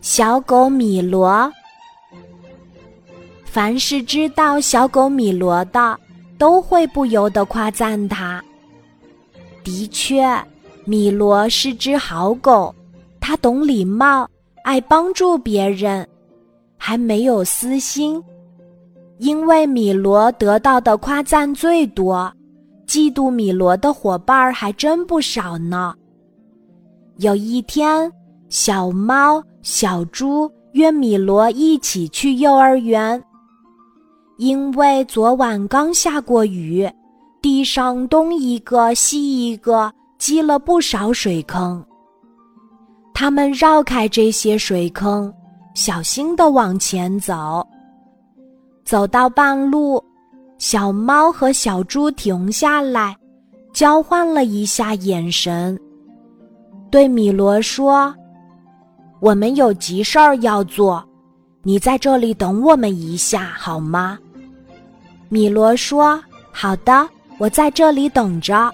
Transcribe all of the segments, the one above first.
小狗米罗。凡是知道小狗米罗的，都会不由得夸赞它。的确，米罗是只好狗，它懂礼貌，爱帮助别人，还没有私心。因为米罗得到的夸赞最多，嫉妒米罗的伙伴还真不少呢。有一天，小猫、小猪约米罗一起去幼儿园。因为昨晚刚下过雨，地上东一个西一个，积了不少水坑。他们绕开这些水坑，小心地往前走。走到半路，小猫和小猪停下来，交换了一下眼神，对米罗说：“我们有急事儿要做，你在这里等我们一下好吗？”米罗说：“好的，我在这里等着。”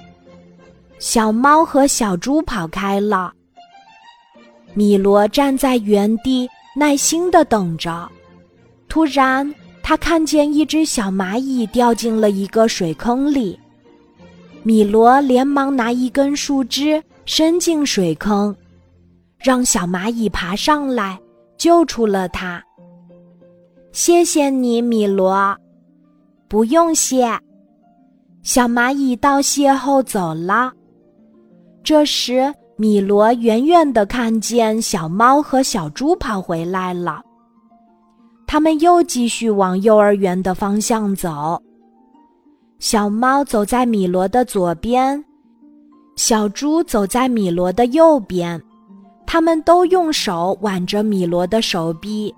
小猫和小猪跑开了。米罗站在原地，耐心的等着。突然，他看见一只小蚂蚁掉进了一个水坑里。米罗连忙拿一根树枝伸进水坑，让小蚂蚁爬上来，救出了它。谢谢你，米罗。不用谢，小蚂蚁道谢后走了。这时，米罗远远的看见小猫和小猪跑回来了。他们又继续往幼儿园的方向走。小猫走在米罗的左边，小猪走在米罗的右边。他们都用手挽着米罗的手臂，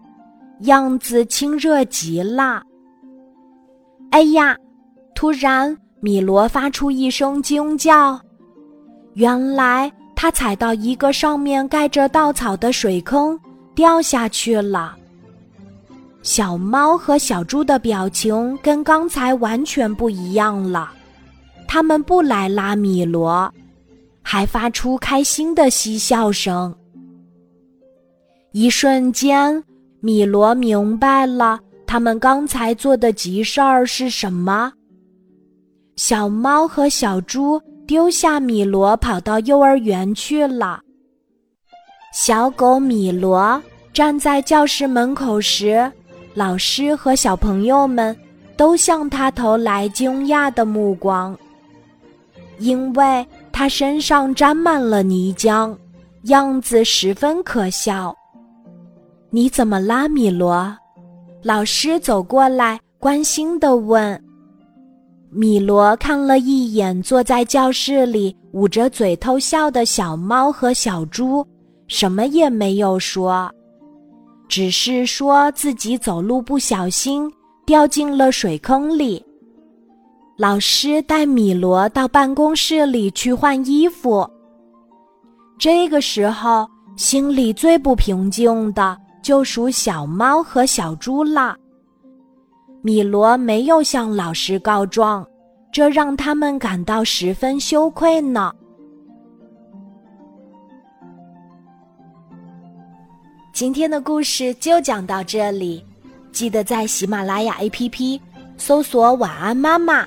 样子亲热极了。哎呀！突然，米罗发出一声惊叫。原来他踩到一个上面盖着稻草的水坑，掉下去了。小猫和小猪的表情跟刚才完全不一样了，他们不来拉米罗，还发出开心的嬉笑声。一瞬间，米罗明白了。他们刚才做的急事儿是什么？小猫和小猪丢下米罗，跑到幼儿园去了。小狗米罗站在教室门口时，老师和小朋友们都向他投来惊讶的目光，因为他身上沾满了泥浆，样子十分可笑。你怎么啦，米罗？老师走过来，关心地问：“米罗看了一眼坐在教室里捂着嘴偷笑的小猫和小猪，什么也没有说，只是说自己走路不小心掉进了水坑里。老师带米罗到办公室里去换衣服。这个时候，心里最不平静的。”就属小猫和小猪了。米罗没有向老师告状，这让他们感到十分羞愧呢。今天的故事就讲到这里，记得在喜马拉雅 APP 搜索“晚安妈妈”，